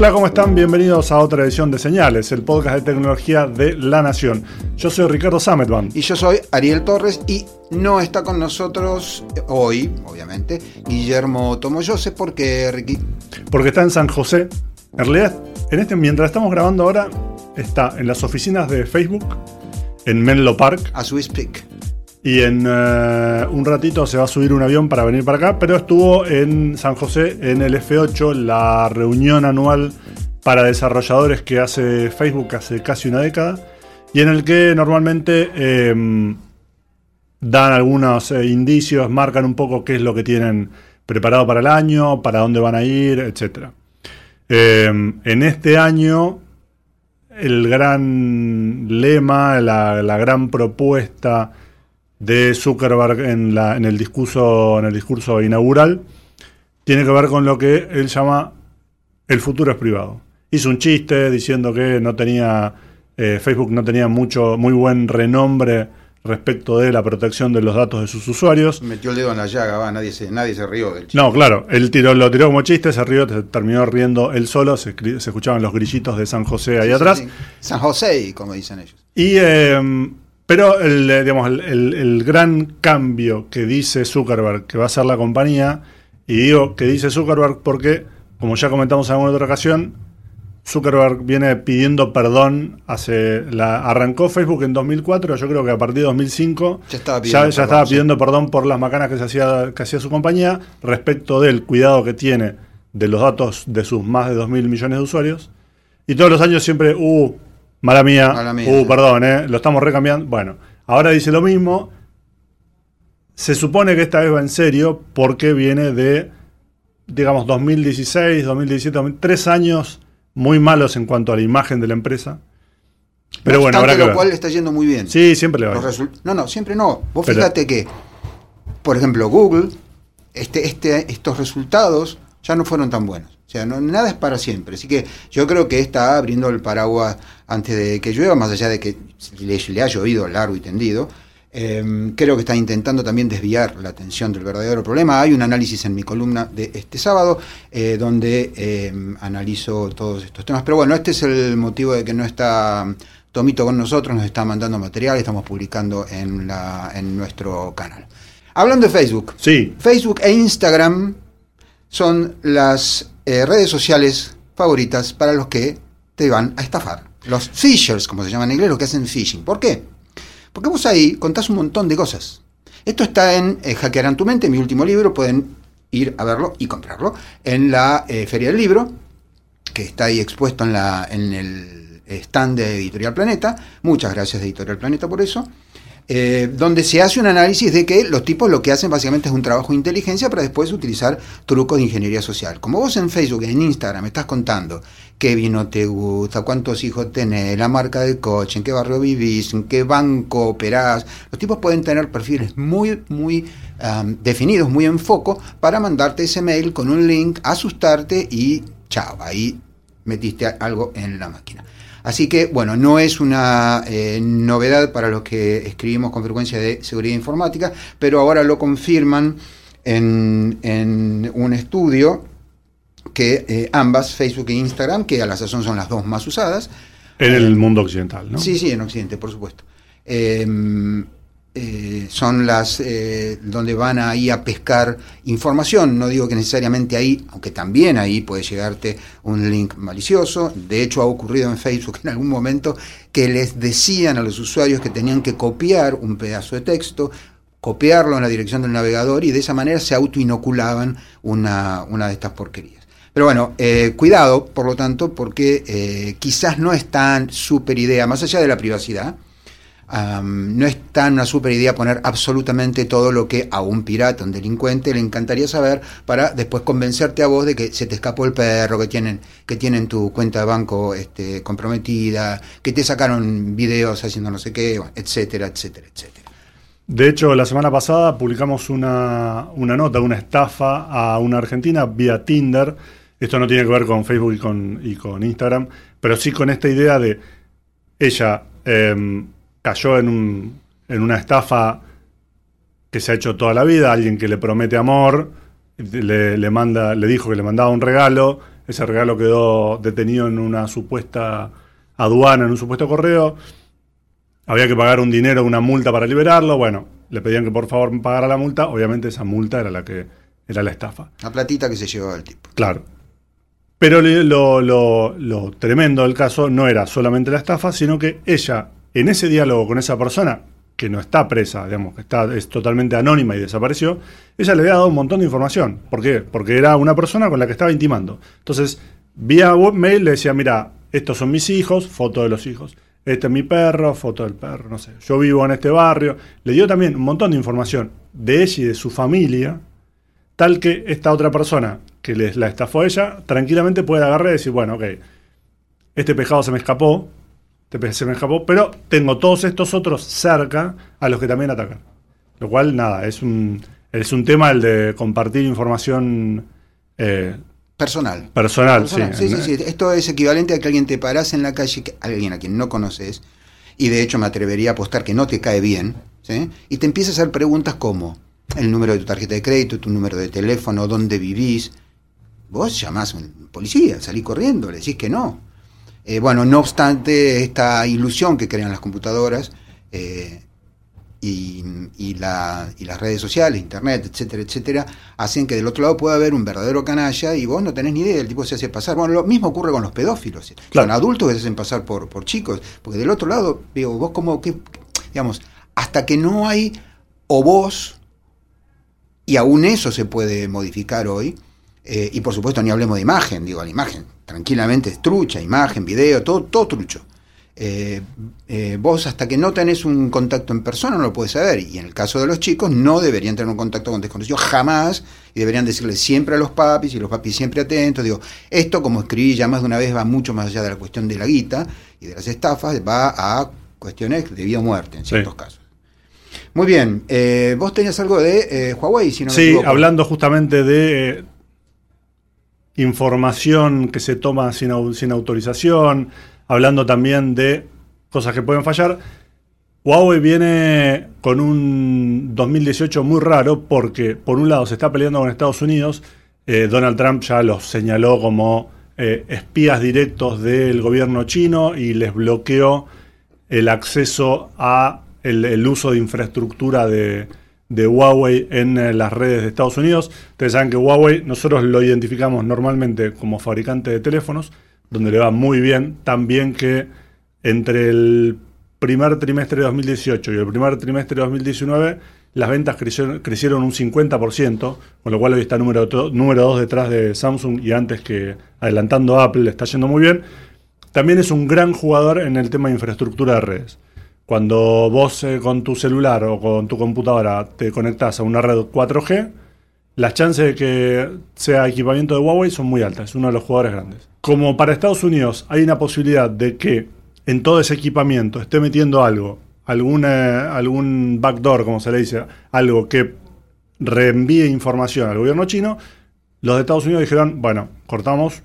Hola, ¿cómo están? Bienvenidos a otra edición de Señales, el podcast de tecnología de La Nación. Yo soy Ricardo Sametban. Y yo soy Ariel Torres y no está con nosotros hoy, obviamente, Guillermo Tomoyose. ¿Por qué, Ricky? Porque está en San José. En realidad, en este, mientras estamos grabando ahora, está en las oficinas de Facebook, en Menlo Park. As we speak. Y en eh, un ratito se va a subir un avión para venir para acá, pero estuvo en San José en el F8, la reunión anual para desarrolladores que hace Facebook hace casi una década, y en el que normalmente em, dan algunos eh, indicios, marcan un poco qué es lo que tienen preparado para el año, para dónde van a ir, etc. Em, en este año, el gran lema, la, la gran propuesta, de Zuckerberg en, la, en, el discurso, en el discurso inaugural tiene que ver con lo que él llama el futuro es privado. Hizo un chiste diciendo que no tenía eh, Facebook no tenía mucho muy buen renombre respecto de la protección de los datos de sus usuarios. Metió el dedo en la llaga, va, nadie se, nadie se rió del chiste. No, claro, él tiró, lo tiró como chiste, se rió, se terminó riendo él solo, se, se escuchaban los grillitos de San José ahí Sí, atrás. sí, sí. San José, como dicen ellos. Y eh, pero el, eh, digamos, el, el- el gran cambio que dice Zuckerberg que va a hacer la compañía, y digo que dice Zuckerberg porque, como ya comentamos en alguna otra ocasión, Zuckerberg viene pidiendo perdón hace la arrancó Facebook en 2004, yo creo que a partir de 2005 Ya estaba pidiendo ya perdón, estaba sí. pidiendo perdón por las macanas que se hacía que hacía su compañía respecto del cuidado que tiene de los datos de sus más de 2 mil millones de usuarios. Y todos los años siempre, uh, mala mía, Mala mía, uh, perdón, eh, lo estamos recambiando. Bueno, ahora dice lo mismo. Se supone que esta vez va en serio porque viene de, digamos, 2016, 2017, 2000, tres años muy malos en cuanto a la imagen de la empresa. Pero No bueno, que lo ver. cual le está yendo muy bien. Sí, siempre le va. Bien. no, no, siempre no. Vos Pero- fíjate que, por ejemplo, Google, este, este, estos resultados ya no fueron tan buenos. O sea, no, nada es para siempre. Así que yo creo que está abriendo el paraguas antes de que llueva, más allá de que le, le ha llovido largo y tendido. Eh, creo que está intentando también desviar la atención del verdadero problema. Hay un análisis en mi columna de este sábado eh, donde eh, analizo todos estos temas. Pero bueno, este es el motivo de que no está Tomito con nosotros, nos está mandando material, estamos publicando en, la, en nuestro canal. Hablando de Facebook, Sí, Facebook e Instagram son las redes sociales favoritas para los que te van a estafar. Los phishers, como se llaman en inglés, los que hacen phishing. ¿Por qué? Porque vos ahí contás un montón de cosas. Esto está en eh, Hackearán tu mente, mi último libro, pueden ir a verlo y comprarlo en la eh, Feria del Libro, que está ahí expuesto en, la, en el stand de Editorial Planeta. Muchas gracias Editorial Planeta por eso. Eh, donde se hace un análisis de que los tipos lo que hacen básicamente es un trabajo de inteligencia para después utilizar trucos de ingeniería social. Como vos en Facebook, en Instagram, estás contando qué vino te gusta, cuántos hijos tenés, la marca del coche, en qué barrio vivís, en qué banco operás, los tipos pueden tener perfiles muy, muy definidos, muy en foco, para mandarte ese mail con un link, asustarte y chao, ahí metiste algo en la máquina. Así que, bueno, no es una eh, novedad para los que escribimos con frecuencia de seguridad informática, pero ahora lo confirman en, en un estudio que eh, ambas, Facebook e Instagram, que a la sazón son las dos más usadas, en el mundo occidental, ¿no? Sí, sí, en Occidente, por supuesto. Eh, eh, son las eh, donde van ahí a pescar información. No digo que necesariamente ahí, aunque también ahí puede llegarte un link malicioso. De hecho, ha ocurrido en Facebook en algún momento que les decían a los usuarios que tenían que copiar un pedazo de texto, copiarlo en la dirección del navegador y de esa manera se autoinoculaban una, una de estas porquerías. Pero bueno, eh, cuidado, por lo tanto, porque quizás no es tan super idea, más allá de la privacidad, no es tan una super idea poner absolutamente todo lo que a un pirata, un delincuente, le encantaría saber para después convencerte a vos de que se te escapó el perro, que tienen, que tienen tu cuenta de banco este, comprometida, que te sacaron videos haciendo no sé qué, etcétera, etcétera, etcétera. De hecho, la semana pasada publicamos una, una nota, una estafa a una argentina vía Tinder. Esto no tiene que ver con Facebook y con, y con Instagram, pero sí con esta idea de ella em, cayó en, un, en una estafa que se ha hecho toda la vida, alguien que le promete amor, le, le manda, le dijo que le mandaba un regalo, ese regalo quedó detenido en una supuesta aduana, en un supuesto correo había que pagar un dinero, una multa para liberarlo. Bueno, le pedían que por favor pagara la multa. Obviamente esa multa era la que era la estafa. La platita que se llevaba el tipo. Claro. Pero lo, lo, lo, tremendo del caso no era solamente la estafa, sino que ella, en ese diálogo con esa persona, que no está presa, digamos, que está, es totalmente anónima y desapareció, ella le había dado un montón de información. ¿Por qué? Porque era una persona con la que estaba intimando. Entonces, vía webmail le decía, mira, estos son mis hijos, foto de los hijos este es mi perro, foto del perro, no sé, yo vivo en este barrio. Le dio también un montón de información de ella y de su familia, tal que esta otra persona que les la estafó a ella, tranquilamente puede agarrar y decir, bueno, ok, este pescado se me escapó, se me escapó, pero tengo todos estos otros cerca a los que también atacan. Lo cual, nada, es un, es un tema el de compartir información eh, Personal. Personal, sí. Sí, sí, sí. Esto es equivalente a que alguien te parase en la calle, alguien a quien no conoces, y de hecho me atrevería a apostar que no te cae bien, ¿sí? y te empieza a hacer preguntas como el número de tu tarjeta de crédito, tu número de teléfono, dónde vivís. Vos llamás a un policía, salís corriendo, le decís que no. Eh, bueno, no obstante esta ilusión que crean las computadoras, eh, y, la, y, las redes sociales, internet, etcétera, etcétera, hacen que del otro lado pueda haber un verdadero canalla y vos no tenés ni idea, el tipo se hace pasar. Bueno, lo mismo ocurre con los pedófilos. Son adultos que se hacen pasar por, por chicos, porque del otro lado, digo, vos como que, digamos, hasta que no hay o vos, y aún eso se puede modificar hoy, eh, y por supuesto ni hablemos de imagen, digo, la imagen tranquilamente es trucha, imagen, video, todo, todo trucho. Eh, eh, vos hasta que no tenés un contacto en persona no lo puedes saber. Y en el caso de los chicos no deberían tener un contacto con desconocidos jamás y deberían decirle siempre a los papis y los papis siempre atentos. Digo, esto como escribí ya más de una vez va mucho más allá de la cuestión de la guita y de las estafas, va a cuestiones de vida o muerte en ciertos casos. Muy bien, eh, vos tenías algo de Huawei, si no Sí, hablando justamente de información que se toma sin, autorización, hablando también de cosas que pueden fallar. Huawei viene con un 2018 muy raro porque, por un lado, se está peleando con Estados Unidos. Eh, Donald Trump ya los señaló como eh, espías directos del gobierno chino y les bloqueó el acceso a el, uso de infraestructura de, de Huawei en eh, las redes de Estados Unidos. Ustedes saben que Huawei nosotros lo identificamos normalmente como fabricante de teléfonos donde le va muy bien, tan bien que entre el primer trimestre de 2018 y el primer trimestre de 2019 las ventas crecieron, un 50%, con lo cual hoy está número, número 2 detrás de Samsung y antes que adelantando Apple está yendo muy bien. También es un gran jugador en el tema de infraestructura de redes. Cuando vos eh, con tu celular o con tu computadora te conectás a una red 4G, las chances de que sea equipamiento de Huawei son muy altas, es uno de los jugadores grandes. Como para Estados Unidos hay una posibilidad de que en todo ese equipamiento esté metiendo algo, alguna, algún backdoor, como se le dice, algo que reenvíe información al gobierno chino, los de Estados Unidos dijeron, bueno, cortamos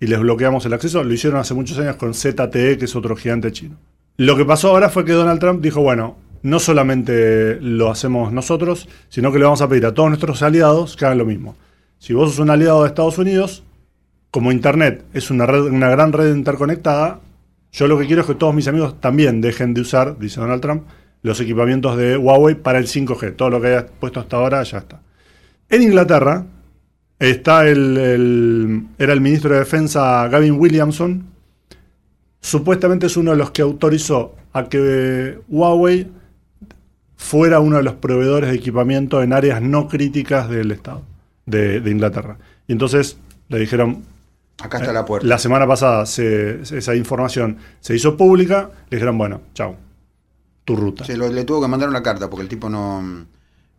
y les bloqueamos el acceso. Lo hicieron hace muchos años con ZTE, que es otro gigante chino. Lo que pasó ahora fue que Donald Trump dijo, bueno, no solamente lo hacemos nosotros, sino que le vamos a pedir a todos nuestros aliados que hagan lo mismo. Si vos sos un aliado de Estados Unidos, como Internet es una, red, una gran red interconectada, yo lo que quiero es que todos mis amigos también dejen de usar, dice Donald Trump, los equipamientos de Huawei para el 5G. Todo lo que haya puesto hasta ahora ya está. En Inglaterra está el, era el ministro de Defensa Gavin Williamson. Supuestamente es uno de los que autorizó a que Huawei fuera uno de los proveedores de equipamiento en áreas no críticas del Estado de, Inglaterra. Y entonces le dijeron, Acá está la puerta. La semana pasada esa información se hizo pública, le dijeron, bueno, chao, tu ruta. Se le tuvo que mandar una carta porque el tipo no,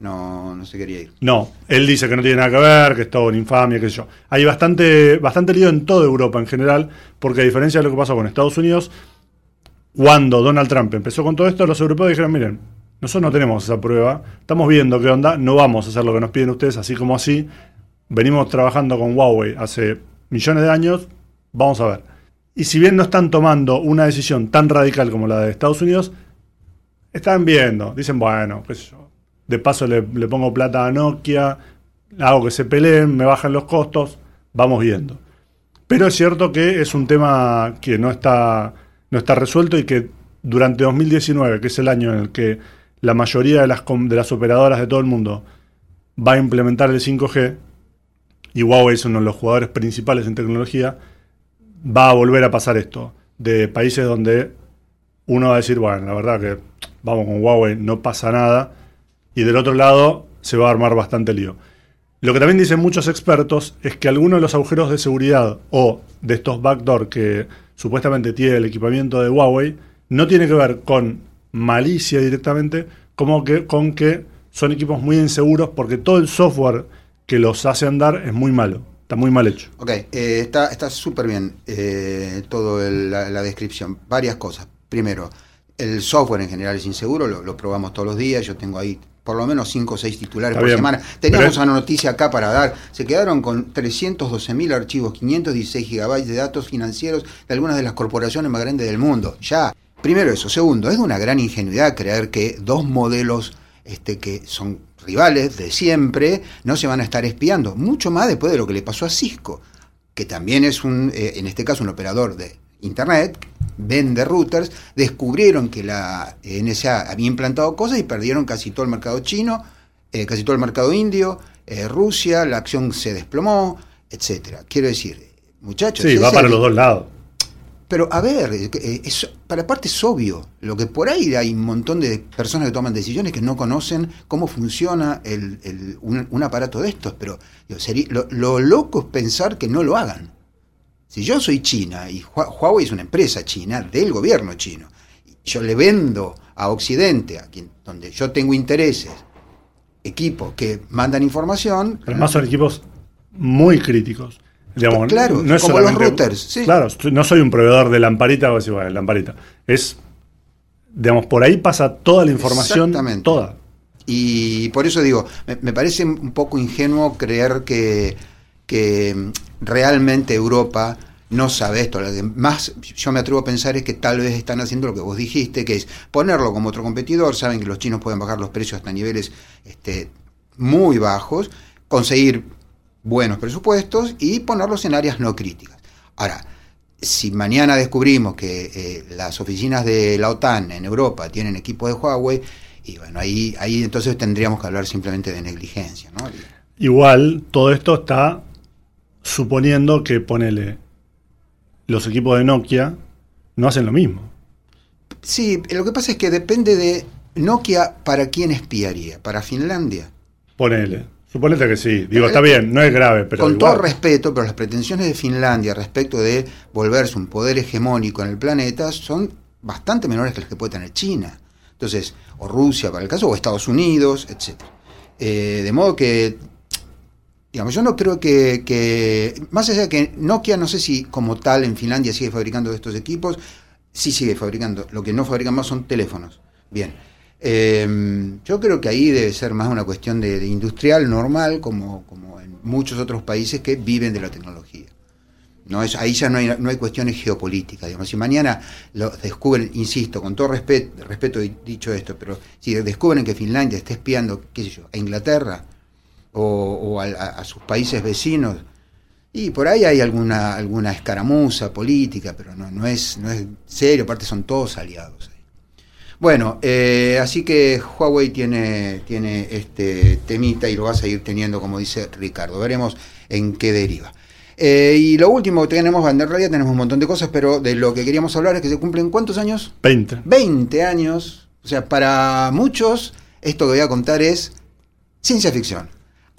no, se quería ir. No, él dice que no tiene nada que ver, que es todo una infamia, qué sé yo. Hay bastante, bastante lío en toda Europa en general, porque a diferencia de lo que pasó con Estados Unidos, cuando Donald Trump empezó con todo esto, los europeos dijeron, miren, nosotros no tenemos esa prueba, estamos viendo qué onda, no vamos a hacer lo que nos piden ustedes así como así, venimos trabajando con Huawei hace millones de años, vamos a ver. Y si bien no están tomando una decisión tan radical como la de Estados Unidos, están viendo, dicen, bueno, qué sé yo, de paso le, pongo plata a Nokia, hago que se peleen, me bajan los costos, vamos viendo. Pero es cierto que es un tema que no está, no está resuelto y que durante 2019, que es el año en el que la mayoría de las, de las operadoras de todo el mundo va a implementar el 5G, y Huawei es uno de los jugadores principales en tecnología, va a volver a pasar esto. De países donde uno va a decir, bueno, la verdad que vamos con Huawei, no pasa nada, y del otro lado se va a armar bastante lío. Lo que también dicen muchos expertos es que algunos de los agujeros de seguridad o de estos backdoor que supuestamente tiene el equipamiento de Huawei no tiene que ver con malicia directamente, como que con que son equipos muy inseguros porque todo el software que los hace andar es muy malo, está muy mal hecho. Ok, eh, está súper bien eh, todo el- la, descripción. Varias cosas. Primero, el software en general es inseguro, lo probamos todos los días. Yo tengo ahí por lo menos 5 o 6 titulares Está por bien, semana. Teníamos una noticia acá para dar. Se quedaron con 312 mil archivos, 516 gigabytes de datos financieros de algunas de las corporaciones más grandes del mundo. Ya. Primero eso. Segundo, es de una gran ingenuidad creer que dos modelos este, que son rivales de siempre no se van a estar espiando. Mucho más después de lo que le pasó a Cisco que también es un, eh, en este caso, un operador de Internet, vende routers, descubrieron que la NSA había implantado cosas y perdieron casi todo el mercado chino, eh, casi todo el mercado indio, eh, Rusia, la acción se desplomó, etcétera. Quiero decir, muchachos, Sí, va para el- los dos lados. pero a ver, eh, es- para parte es obvio, lo que por ahí hay un montón de personas que toman decisiones que no conocen cómo funciona el- el- un, un aparato de estos, pero digo, sería- lo, lo loco es pensar que no lo hagan. Si yo soy China y Hua- Huawei es una empresa china del gobierno chino, yo le vendo a Occidente, a quien, donde yo tengo intereses, equipos que mandan información, Además son equipos muy críticos. Digamos, Claro, no es como los routers, sí. Claro, no soy un proveedor de lamparita, voy a decir, bueno, lamparita. Es, digamos, por ahí pasa toda la información, Exactamente. toda. Y por eso digo, me, me parece un poco ingenuo creer que, que mm, realmente Europa no sabe esto. Lo que más yo me atrevo a pensar es que tal vez están haciendo lo que vos dijiste, que es ponerlo como otro competidor. Saben que los chinos pueden bajar los precios hasta niveles este, muy bajos, conseguir buenos presupuestos y ponerlos en áreas no críticas. Ahora, si mañana descubrimos que eh, las oficinas de la OTAN en Europa tienen equipo de Huawei, y bueno, ahí, ahí entonces tendríamos que hablar simplemente de negligencia, ¿no? Igual, todo esto está suponiendo que, ponele, los equipos de Nokia no hacen lo mismo. Sí, lo que pasa es que depende de Nokia para quién espiaría, para Finlandia. Ponele. Suponete que sí. Digo, está bien, no es grave, pero. Con igual. todo respeto, pero las pretensiones de Finlandia respecto de volverse un poder hegemónico en el planeta son bastante menores que las que puede tener China. Entonces, o Rusia para el caso, o Estados Unidos, etc. de modo que, digamos, yo no creo que, que, más allá de que Nokia, no sé si como tal en Finlandia sigue fabricando estos equipos, sí sigue fabricando. Lo que no fabrican más son teléfonos. Bien. Eh, yo creo que ahí debe ser más una cuestión de, industrial normal, como, como en muchos otros países que viven de la tecnología. No es, ahí ya no hay, no hay cuestiones geopolíticas. Digamos. Si mañana lo descubren, insisto, con todo respeto, respeto dicho esto, pero si descubren que Finlandia está espiando, qué sé yo, a Inglaterra o, o a, a, sus países vecinos, y por ahí hay alguna, alguna escaramuza política, pero no, no, es, no es serio, aparte son todos aliados. Bueno, eh, así que Huawei tiene, tiene este temita y lo va a seguir teniendo, como dice Ricardo. Veremos en qué deriva. Eh, y lo último que tenemos, en realidad tenemos un montón de cosas, pero de lo que queríamos hablar es que se cumplen cuántos años? 20. 20 años. O sea, para muchos, esto que voy a contar es ciencia ficción.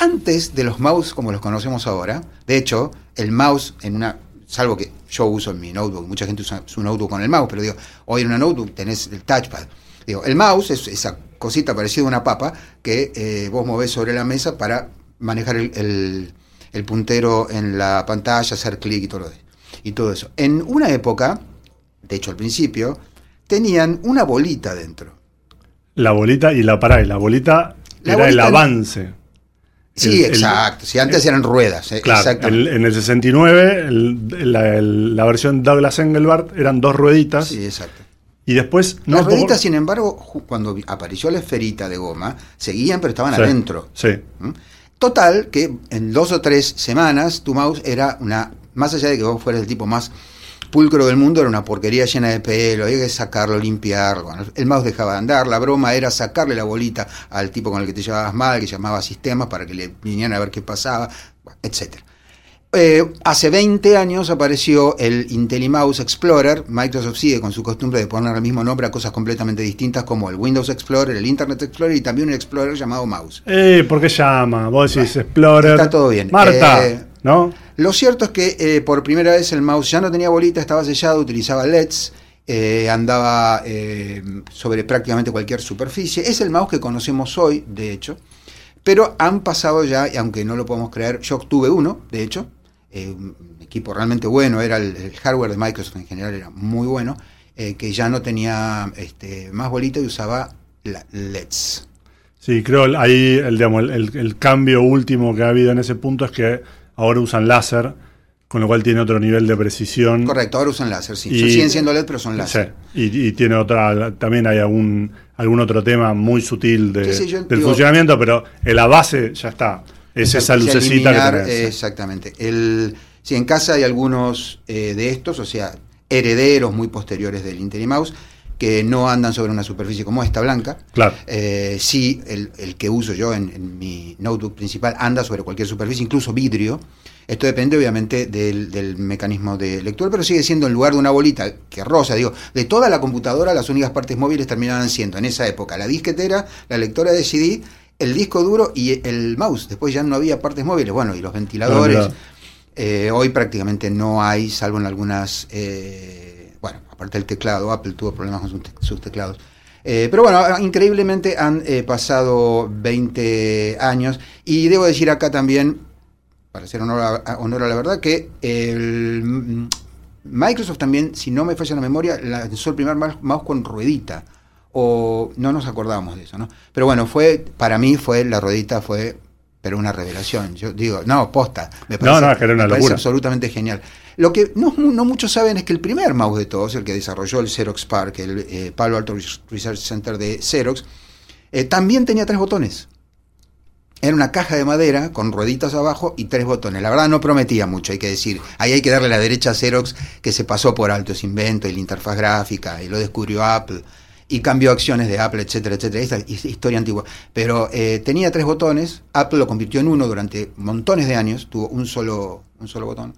Antes de los mouse como los conocemos ahora, de hecho, el mouse en una salvo que yo uso en mi notebook, mucha gente usa su notebook con el mouse, pero digo, hoy en una notebook tenés el touchpad. Digo, el mouse es esa cosita parecida a una papa que eh, vos movés sobre la mesa para manejar el, el, el puntero en la pantalla, hacer clic y todo, y todo eso. En una época, de hecho al principio, tenían una bolita dentro. La bolita y la pará, y la bolita La era el avance. Sí, El- exacto. Si antes eran ruedas. eh, Claro, el- en el 69, el- la, versión Douglas Engelbart eran dos rueditas. Sí, exacto. Y después. no Las rueditas, sin embargo, cuando apareció la esferita de goma, seguían, pero estaban Sí, adentro. Sí. ¿Mm? Total, que en dos o tres semanas tu mouse era una, más allá de que vos fueras el tipo más pulcro del mundo, era una porquería llena de pelo, había que sacarlo, limpiarlo. El mouse dejaba de andar, la broma era sacarle la bolita al tipo con el que te llevabas mal, que llamaba sistemas para que le vinieran a ver qué pasaba, etc. hace 20 años apareció el IntelliMouse Explorer. Microsoft sigue con su costumbre de poner el mismo nombre a cosas completamente distintas como el Windows Explorer, el Internet Explorer y también un Explorer llamado Mouse. Eh, ¿Por qué llama? Vos decís Explorer. está todo bien. Marta, Eh, ¿no? Lo cierto es que eh, por primera vez el mouse ya no tenía bolita, estaba sellado, utilizaba LEDs, eh, andaba eh, sobre prácticamente cualquier superficie. Es el mouse que conocemos hoy, de hecho, pero han pasado ya, y aunque no lo podemos creer, yo tuve uno, de hecho, un equipo realmente bueno, era el, hardware de Microsoft en general, era muy bueno, que ya no tenía este, más bolita y usaba LEDs. Sí, creo ahí el- el cambio último que ha habido en ese punto es que ahora usan láser, con lo cual tiene otro nivel de precisión. Correcto, ahora usan láser, sí. Y- siguen siendo LED, pero son láser. Sí, y, y tiene otra, también hay algún, algún otro tema muy sutil de- Sí, sí, yo del digo- funcionamiento, pero en la base ya está. Es esa lucecita eliminar, que tenés. eh, Exactamente. El, si en casa hay algunos eh, de estos, o sea, herederos muy posteriores del IntelliMouse, que no andan sobre una superficie como esta blanca. Claro. Eh, sí, el, el que uso yo en, en mi notebook principal anda sobre cualquier superficie, incluso vidrio. Esto depende obviamente del, del mecanismo de lectura, pero sigue siendo en lugar de una bolita que rosa, digo, de toda la computadora las únicas partes móviles terminaban siendo en esa época la disquetera, la lectora de CD, el disco duro y el mouse. Después ya no había partes móviles, bueno, y los ventiladores. Claro. Eh, hoy prácticamente no hay, salvo en algunas, eh, bueno, aparte del teclado, Apple tuvo problemas con sus, te- sus teclados. Eh, pero bueno, increíblemente han eh, pasado 20 años y debo decir acá también, para hacer honor a, la verdad, que Microsoft también, si no me falla la memoria, lanzó el primer mouse con ruedita. O no nos acordamos de eso, ¿no? Pero bueno, fue, para mí fue, la ruedita fue, pero una revelación. Yo digo, no, posta. Me No, no, es que era una me parece locura. absolutamente genial. Lo que no, no muchos saben es que el primer mouse de todos, el que desarrolló el Xerox PARC, el eh, Palo Alto Research Center de Xerox, eh, también tenía tres botones. Era una caja de madera con rueditas abajo y tres botones. La verdad no prometía mucho, hay que decir. Ahí hay que darle la derecha a Xerox, que se pasó por alto ese invento y la interfaz gráfica, y lo descubrió Apple, y cambió acciones de Apple, etcétera, etcétera. Esta es historia antigua. Pero eh, tenía tres botones, Apple lo convirtió en uno durante montones de años, tuvo un solo, un solo botón.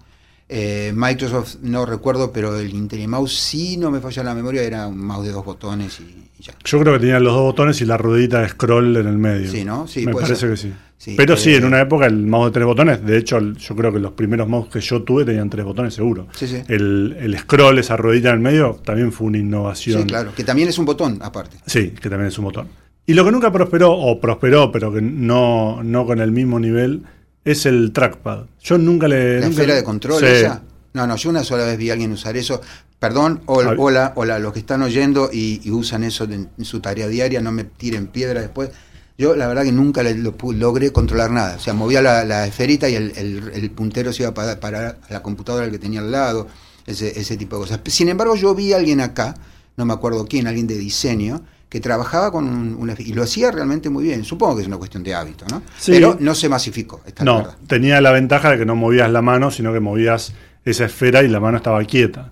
Eh, Microsoft no recuerdo, pero el IntelliMouse sí no me falla la memoria, era un mouse de dos botones y, y ya. Yo creo que tenía los dos botones y la ruedita de scroll en el medio. Sí, ¿no? Sí, Me parece ser. que sí. Sí, Pero sí, eh, en una época el mouse de tres botones, de hecho, yo creo que los primeros mouse que yo tuve tenían tres botones seguro. Sí, sí. El, el scroll, esa ruedita en el medio, también fue una innovación. Sí, claro, que también es un botón aparte. Sí, que también es un botón. Y lo que nunca prosperó, o prosperó, pero que no, no con el mismo nivel, es el trackpad. Yo nunca le. La nunca- esfera de control Sí. esa. No, no, yo una sola vez vi a alguien usar eso. Perdón, hola, hola, hola, los que están oyendo y, y usan eso en, en su tarea diaria, no me tiren piedra después. Yo la verdad que nunca le- lo logré controlar nada. O sea, movía la, la esferita y el, el- el puntero se iba a pa- parar a la computadora que tenía al lado, ese, ese tipo de cosas. Sin embargo, yo vi a alguien acá, no me acuerdo quién, alguien de diseño, que trabajaba con un, una- y lo hacía realmente muy bien. Supongo que es una cuestión de hábito, ¿no? Sí. Pero no se masificó, esta es la No, tenía la ventaja de que no movías la mano, sino que movías esa esfera y la mano estaba quieta.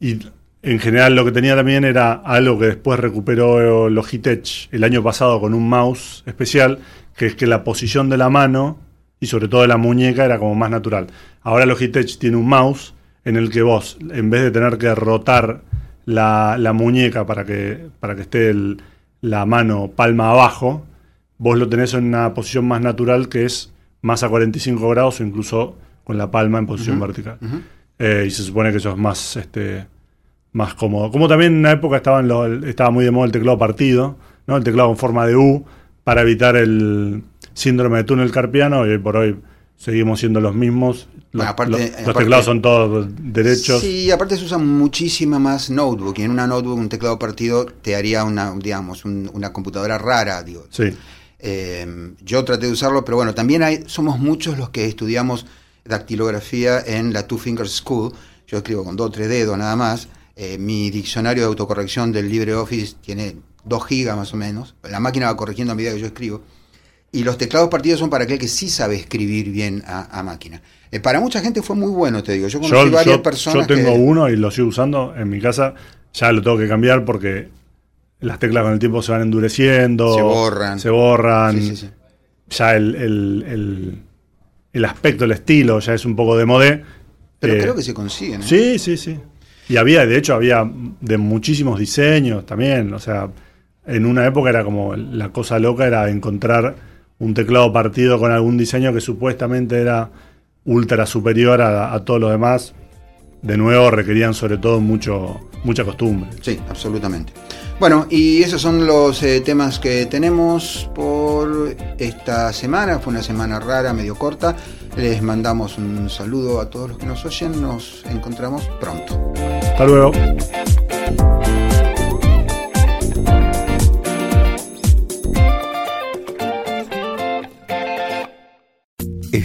Y en general lo que tenía también era algo que después recuperó Logitech el año pasado con un mouse especial, que es que la posición de la mano y sobre todo de la muñeca era como más natural. Ahora Logitech tiene un mouse en el que vos, en vez de tener que rotar la, la muñeca para que, para que esté el- la mano palma abajo, vos lo tenés en una posición más natural que es más a 45 grados o incluso con la palma en posición vertical. Eh, y se supone que eso es más, este, más cómodo. Como también en una época estaba, en lo- estaba muy de moda el teclado partido, ¿no? el teclado en forma de U, para evitar el síndrome de túnel carpiano, y hoy por hoy seguimos siendo los mismos. Los, Bueno, aparte- los- los aparte- teclados son todos derechos. Sí, aparte se usa muchísima más notebook. Y en una notebook, un teclado partido te haría una, digamos, un- una computadora rara, digo. Sí. Eh, yo traté de usarlo, pero bueno, también hay, somos muchos los que estudiamos dactilografía en la Two Fingers School. Yo escribo con dos o tres dedos nada más. Eh, mi diccionario de autocorrección del LibreOffice tiene 2 gigas más o menos. La máquina va corrigiendo a medida que yo escribo. Y los teclados partidos son para aquel que sí sabe escribir bien a, a máquina. Eh, para mucha gente fue muy bueno, te digo. Yo conocí Yo, varias yo- personas yo tengo que... uno y lo sigo usando en mi casa. Ya lo tengo que cambiar porque las teclas con el tiempo se van endureciendo. Se borran. Se borran. Sí, sí, sí. Ya el, el- el- el aspecto, el estilo ya es un poco de modé. Pero Eh, creo que se consiguen. ¿eh? Sí, sí, sí. Y había, de hecho, había de muchísimos diseños también. O sea, en una época era como la cosa loca era encontrar un teclado partido con algún diseño que supuestamente era ultra superior a, a todos los demás. De nuevo, requerían sobre todo mucho, mucha costumbre. Sí, absolutamente. Bueno, y esos son los eh, temas que tenemos por esta semana. Fue una semana rara, medio corta. Les mandamos un saludo a todos los que nos oyen. Nos encontramos pronto. Hasta luego.